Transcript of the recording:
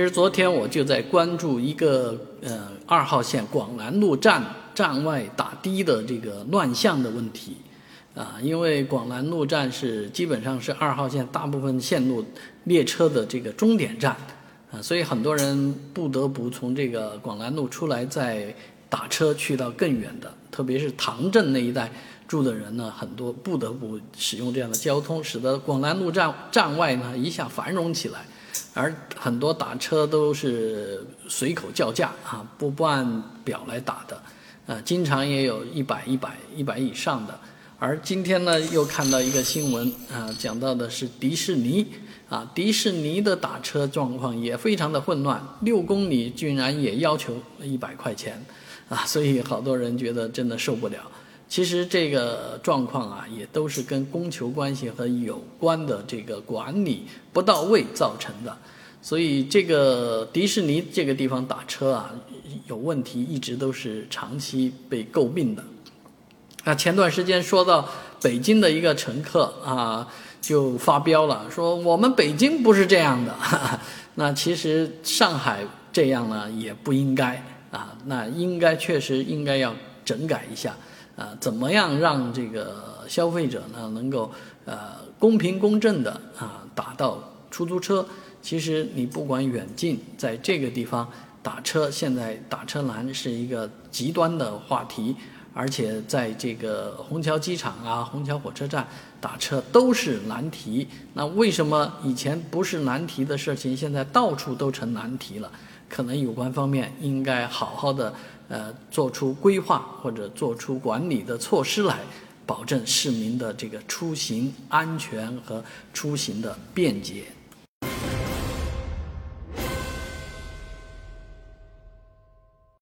其实昨天我就在关注一个呃二号线广南路站站外打的的这个乱象的问题，啊，因为广南路站是基本上是二号线大部分线路列车的这个终点站，啊，所以很多人不得不从这个广南路出来再打车去到更远的，特别是唐镇那一带。住的人呢，很多不得不使用这样的交通，使得广南路站站外呢一下繁荣起来。而很多打车都是随口叫价啊，不不按表来打的，呃，经常也有一百、一百、一百以上的。而今天呢，又看到一个新闻啊，讲到的是迪士尼啊，迪士尼的打车状况也非常的混乱，六公里居然也要求一百块钱啊，所以好多人觉得真的受不了。其实这个状况啊，也都是跟供求关系和有关的这个管理不到位造成的。所以这个迪士尼这个地方打车啊，有问题，一直都是长期被诟病的。那前段时间说到北京的一个乘客啊，就发飙了，说我们北京不是这样的。那其实上海这样呢，也不应该啊。那应该确实应该要整改一下。啊，怎么样让这个消费者呢能够呃公平公正的啊打到出租车？其实你不管远近，在这个地方打车，现在打车难是一个极端的话题，而且在这个虹桥机场啊、虹桥火车站打车都是难题。那为什么以前不是难题的事情，现在到处都成难题了？可能有关方面应该好好的。呃，做出规划或者做出管理的措施来，保证市民的这个出行安全和出行的便捷。